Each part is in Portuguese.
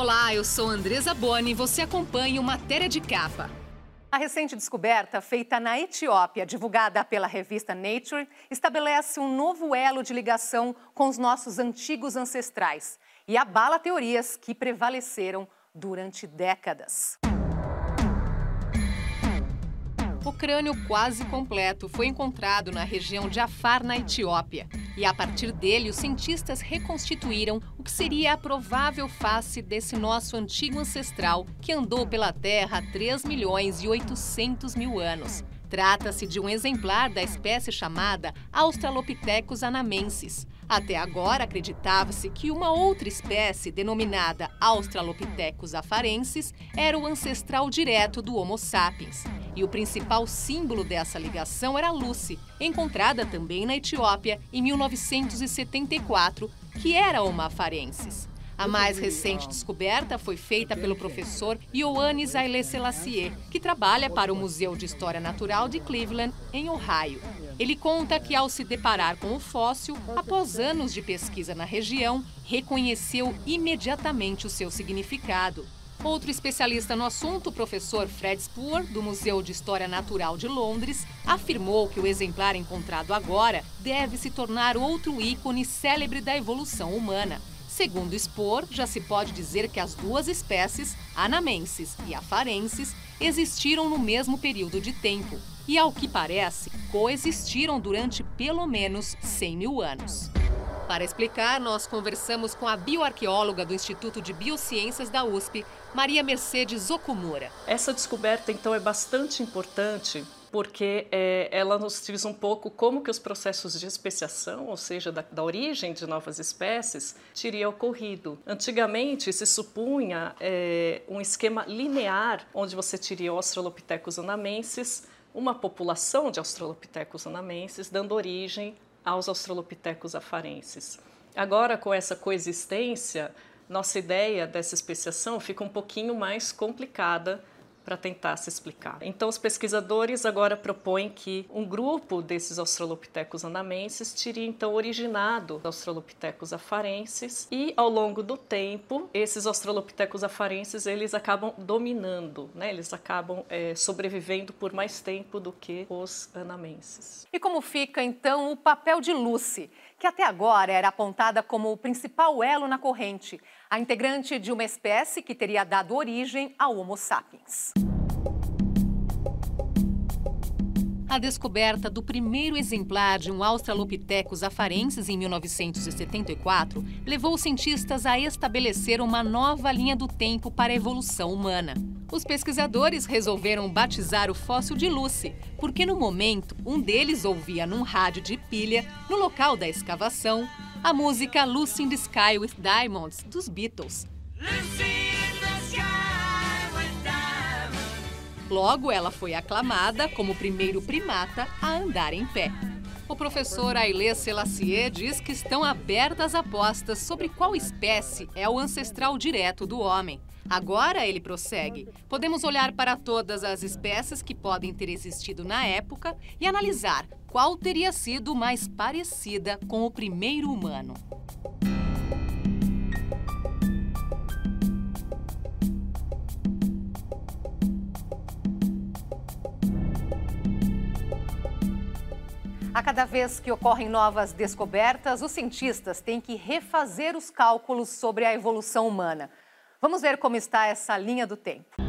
Olá, eu sou Andresa Boni e você acompanha o Matéria de Capa. A recente descoberta, feita na Etiópia, divulgada pela revista Nature, estabelece um novo elo de ligação com os nossos antigos ancestrais e abala teorias que prevaleceram durante décadas. O crânio quase completo foi encontrado na região de Afar, na Etiópia. E a partir dele, os cientistas reconstituíram o que seria a provável face desse nosso antigo ancestral que andou pela Terra há 3 milhões e 800 mil anos. Trata-se de um exemplar da espécie chamada Australopithecus anamensis. Até agora acreditava-se que uma outra espécie, denominada Australopithecus afarensis, era o ancestral direto do Homo sapiens. E o principal símbolo dessa ligação era a Lucy, encontrada também na Etiópia em 1974, que era uma afarensis. A mais recente descoberta foi feita pelo professor Ioannis Aile Selassie, que trabalha para o Museu de História Natural de Cleveland, em Ohio. Ele conta que, ao se deparar com o fóssil, após anos de pesquisa na região, reconheceu imediatamente o seu significado. Outro especialista no assunto, o professor Fred Spoor, do Museu de História Natural de Londres, afirmou que o exemplar encontrado agora deve se tornar outro ícone célebre da evolução humana. Segundo expor, já se pode dizer que as duas espécies, anamenses e afarenses, existiram no mesmo período de tempo e, ao que parece, coexistiram durante pelo menos 100 mil anos. Para explicar, nós conversamos com a bioarqueóloga do Instituto de Biociências da USP, Maria Mercedes Okumura. Essa descoberta, então, é bastante importante porque é, ela nos diz um pouco como que os processos de especiação, ou seja, da, da origem de novas espécies, teria ocorrido. Antigamente se supunha é, um esquema linear, onde você teria Australopithecus anamensis, uma população de Australopithecus anamensis, dando origem aos Australopithecus afarenses. Agora, com essa coexistência, nossa ideia dessa especiação fica um pouquinho mais complicada para tentar se explicar. Então, os pesquisadores agora propõem que um grupo desses Australopithecus anamenses teria então originado Australopithecus afarenses e, ao longo do tempo, esses Australopithecus afarenses eles acabam dominando, né? Eles acabam é, sobrevivendo por mais tempo do que os anamenses. E como fica então o papel de Lucy? que até agora era apontada como o principal elo na corrente, a integrante de uma espécie que teria dado origem ao Homo sapiens. A descoberta do primeiro exemplar de um Australopithecus afarensis em 1974 levou os cientistas a estabelecer uma nova linha do tempo para a evolução humana. Os pesquisadores resolveram batizar o fóssil de Lucy, porque no momento um deles ouvia num rádio de pilha, no local da escavação, a música Lucy in the Sky with Diamonds dos Beatles. Logo, ela foi aclamada como o primeiro primata a andar em pé. O professor Ailê Selassie diz que estão abertas apostas sobre qual espécie é o ancestral direto do homem. Agora, ele prossegue, podemos olhar para todas as espécies que podem ter existido na época e analisar qual teria sido mais parecida com o primeiro humano. A cada vez que ocorrem novas descobertas, os cientistas têm que refazer os cálculos sobre a evolução humana. Vamos ver como está essa linha do tempo.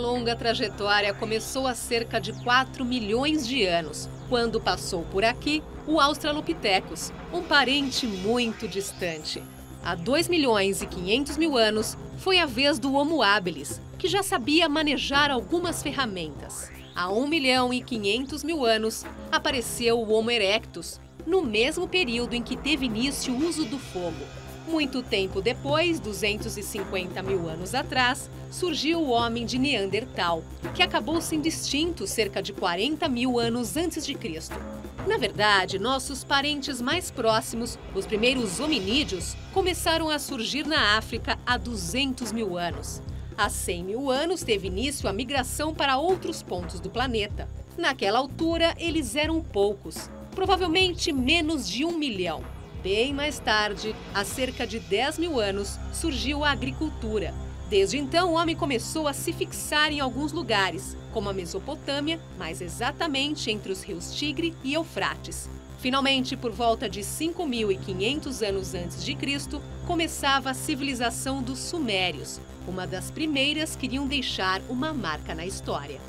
Longa trajetória começou há cerca de 4 milhões de anos, quando passou por aqui o Australopithecus, um parente muito distante. Há 2 milhões e 500 mil anos foi a vez do Homo habilis, que já sabia manejar algumas ferramentas. Há 1 milhão e 500 mil anos, apareceu o Homo erectus, no mesmo período em que teve início o uso do fogo. Muito tempo depois, 250 mil anos atrás, surgiu o homem de Neandertal, que acabou sendo extinto cerca de 40 mil anos antes de Cristo. Na verdade, nossos parentes mais próximos, os primeiros hominídeos, começaram a surgir na África há 200 mil anos. Há 100 mil anos teve início a migração para outros pontos do planeta. Naquela altura, eles eram poucos, provavelmente menos de um milhão. Bem mais tarde, há cerca de 10 mil anos, surgiu a agricultura. Desde então, o homem começou a se fixar em alguns lugares, como a Mesopotâmia, mais exatamente entre os rios Tigre e Eufrates. Finalmente, por volta de 5.500 anos antes de Cristo, começava a civilização dos Sumérios, uma das primeiras que iriam deixar uma marca na história.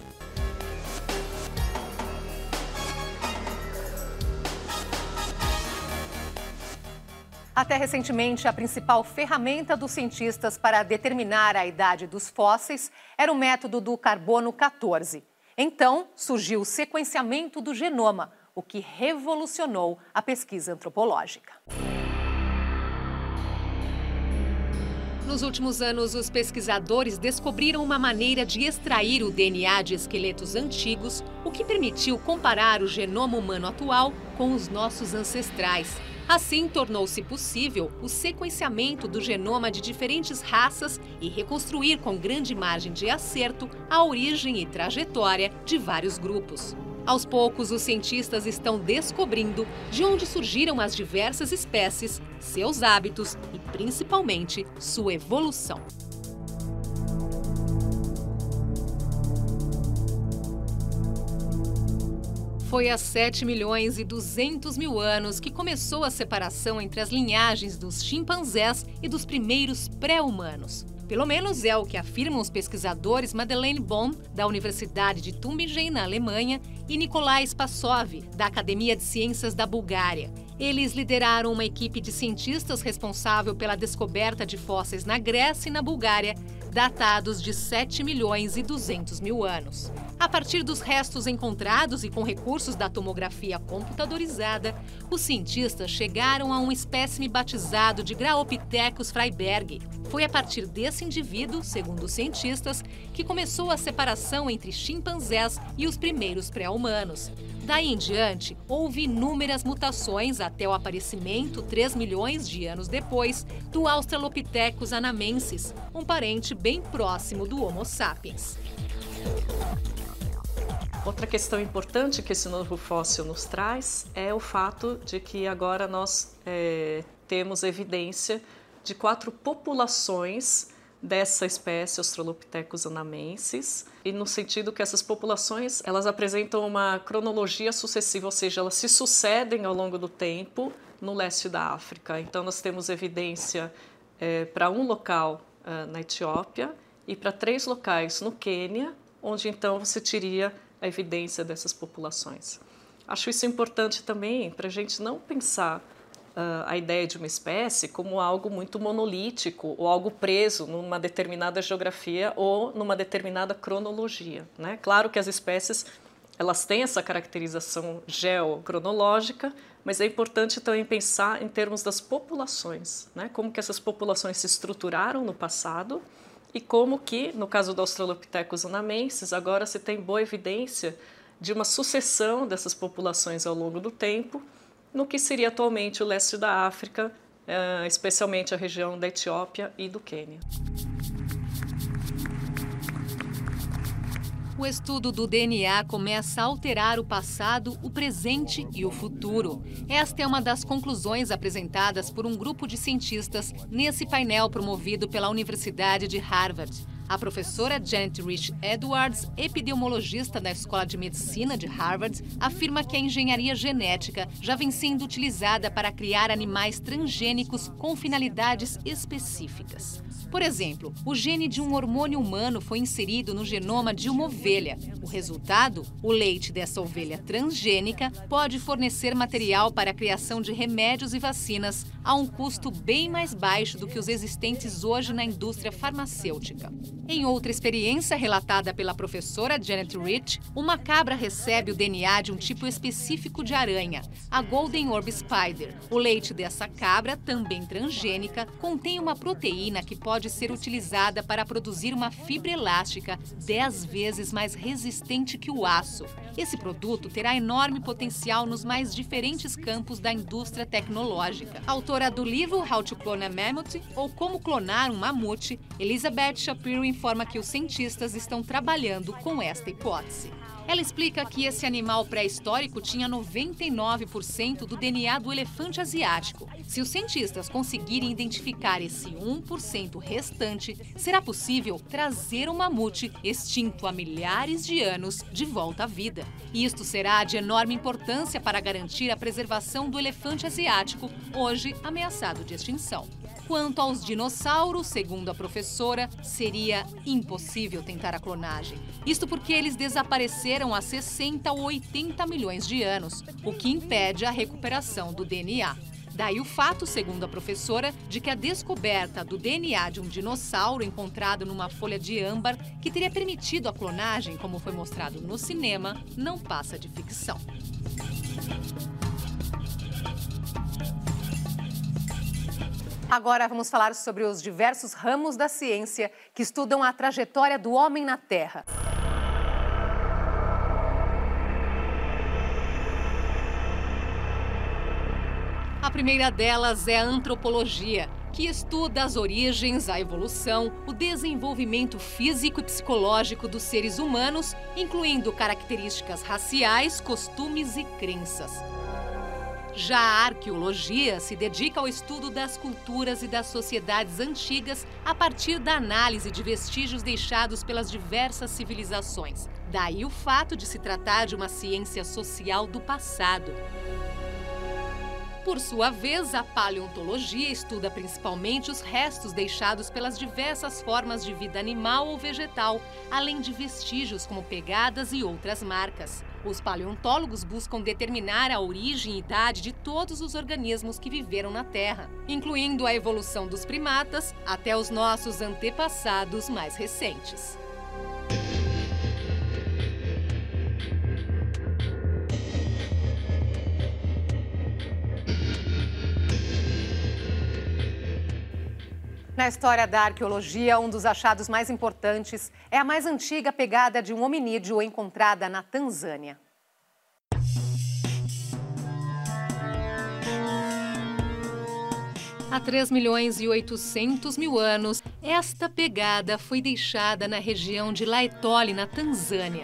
Até recentemente, a principal ferramenta dos cientistas para determinar a idade dos fósseis era o método do carbono 14. Então, surgiu o sequenciamento do genoma, o que revolucionou a pesquisa antropológica. Nos últimos anos, os pesquisadores descobriram uma maneira de extrair o DNA de esqueletos antigos, o que permitiu comparar o genoma humano atual com os nossos ancestrais. Assim, tornou-se possível o sequenciamento do genoma de diferentes raças e reconstruir com grande margem de acerto a origem e trajetória de vários grupos. Aos poucos, os cientistas estão descobrindo de onde surgiram as diversas espécies, seus hábitos e, principalmente, sua evolução. Foi há 7 milhões e 200 mil anos que começou a separação entre as linhagens dos chimpanzés e dos primeiros pré-humanos. Pelo menos é o que afirmam os pesquisadores Madeleine Bohm, da Universidade de Tübingen, na Alemanha, e Nikolai Spassov, da Academia de Ciências da Bulgária. Eles lideraram uma equipe de cientistas responsável pela descoberta de fósseis na Grécia e na Bulgária, datados de 7 milhões e 200 mil anos. A partir dos restos encontrados e com recursos da tomografia computadorizada, os cientistas chegaram a um espécime batizado de Graopithecus freiberg. Foi a partir desse indivíduo, segundo os cientistas, que começou a separação entre chimpanzés e os primeiros pré-humanos. Daí em diante, houve inúmeras mutações até o aparecimento, 3 milhões de anos depois, do Australopithecus anamensis, um parente bem próximo do Homo sapiens. Outra questão importante que esse novo fóssil nos traz é o fato de que agora nós é, temos evidência de quatro populações dessa espécie Australopithecus anamensis e no sentido que essas populações elas apresentam uma cronologia sucessiva, ou seja, elas se sucedem ao longo do tempo no leste da África. Então nós temos evidência é, para um local uh, na Etiópia e para três locais no Quênia, onde então você teria a evidência dessas populações. Acho isso importante também para a gente não pensar uh, a ideia de uma espécie como algo muito monolítico ou algo preso numa determinada geografia ou numa determinada cronologia. Né? Claro que as espécies elas têm essa caracterização geocronológica, mas é importante também pensar em termos das populações, né? como que essas populações se estruturaram no passado e como que, no caso do Australopithecus anamensis, agora se tem boa evidência de uma sucessão dessas populações ao longo do tempo, no que seria atualmente o leste da África, eh, especialmente a região da Etiópia e do Quênia. O estudo do DNA começa a alterar o passado, o presente e o futuro. Esta é uma das conclusões apresentadas por um grupo de cientistas nesse painel promovido pela Universidade de Harvard. A professora Janet Rich Edwards, epidemiologista da Escola de Medicina de Harvard, afirma que a engenharia genética já vem sendo utilizada para criar animais transgênicos com finalidades específicas. Por exemplo, o gene de um hormônio humano foi inserido no genoma de uma ovelha. O resultado, o leite dessa ovelha transgênica, pode fornecer material para a criação de remédios e vacinas a um custo bem mais baixo do que os existentes hoje na indústria farmacêutica. Em outra experiência relatada pela professora Janet Rich, uma cabra recebe o DNA de um tipo específico de aranha, a Golden Orb Spider. O leite dessa cabra, também transgênica, contém uma proteína que pode ser utilizada para produzir uma fibra elástica 10 vezes mais resistente que o aço. Esse produto terá enorme potencial nos mais diferentes campos da indústria tecnológica. Autora do livro How to Clone a Mammoth ou Como Clonar um Mamute, Elizabeth Shapiro informa que os cientistas estão trabalhando com esta hipótese. Ela explica que esse animal pré-histórico tinha 99% do DNA do elefante asiático. Se os cientistas conseguirem identificar esse 1% restante, será possível trazer o mamute extinto há milhares de anos de volta à vida. E isto será de enorme importância para garantir a preservação do elefante asiático, hoje ameaçado de extinção. Quanto aos dinossauros, segundo a professora, seria impossível tentar a clonagem. Isto porque eles desapareceram há 60 ou 80 milhões de anos, o que impede a recuperação do DNA. Daí o fato, segundo a professora, de que a descoberta do DNA de um dinossauro encontrado numa folha de âmbar, que teria permitido a clonagem, como foi mostrado no cinema, não passa de ficção. Agora vamos falar sobre os diversos ramos da ciência que estudam a trajetória do homem na Terra. A primeira delas é a antropologia, que estuda as origens, a evolução, o desenvolvimento físico e psicológico dos seres humanos, incluindo características raciais, costumes e crenças. Já a arqueologia se dedica ao estudo das culturas e das sociedades antigas a partir da análise de vestígios deixados pelas diversas civilizações. Daí o fato de se tratar de uma ciência social do passado. Por sua vez, a paleontologia estuda principalmente os restos deixados pelas diversas formas de vida animal ou vegetal, além de vestígios como pegadas e outras marcas. Os paleontólogos buscam determinar a origem e idade de todos os organismos que viveram na Terra, incluindo a evolução dos primatas até os nossos antepassados mais recentes. Na história da arqueologia, um dos achados mais importantes é a mais antiga pegada de um hominídeo encontrada na Tanzânia. Há 3 milhões e 800 mil anos, esta pegada foi deixada na região de Laetoli, na Tanzânia.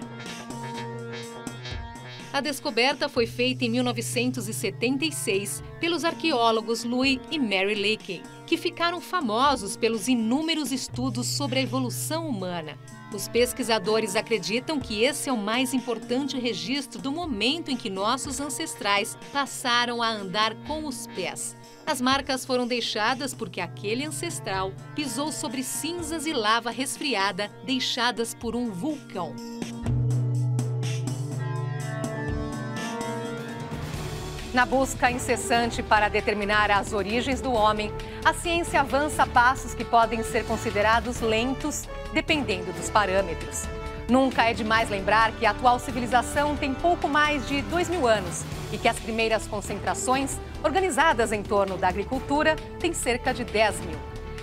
A descoberta foi feita em 1976 pelos arqueólogos Louis e Mary Leakey, que ficaram famosos pelos inúmeros estudos sobre a evolução humana. Os pesquisadores acreditam que esse é o mais importante registro do momento em que nossos ancestrais passaram a andar com os pés. As marcas foram deixadas porque aquele ancestral pisou sobre cinzas e lava resfriada deixadas por um vulcão. Na busca incessante para determinar as origens do homem, a ciência avança passos que podem ser considerados lentos, dependendo dos parâmetros. Nunca é demais lembrar que a atual civilização tem pouco mais de dois mil anos e que as primeiras concentrações, organizadas em torno da agricultura, têm cerca de 10 mil.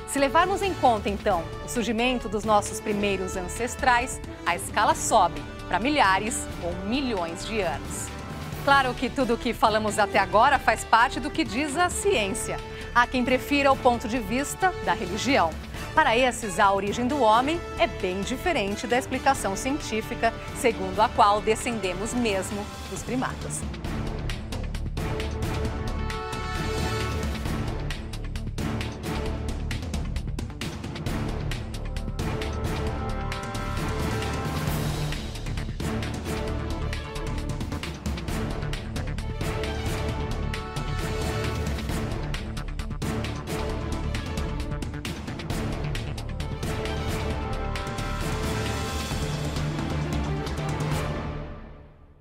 Se levarmos em conta, então, o surgimento dos nossos primeiros ancestrais, a escala sobe para milhares ou milhões de anos. Claro que tudo o que falamos até agora faz parte do que diz a ciência. Há quem prefira o ponto de vista da religião. Para esses, a origem do homem é bem diferente da explicação científica, segundo a qual descendemos mesmo dos primatas.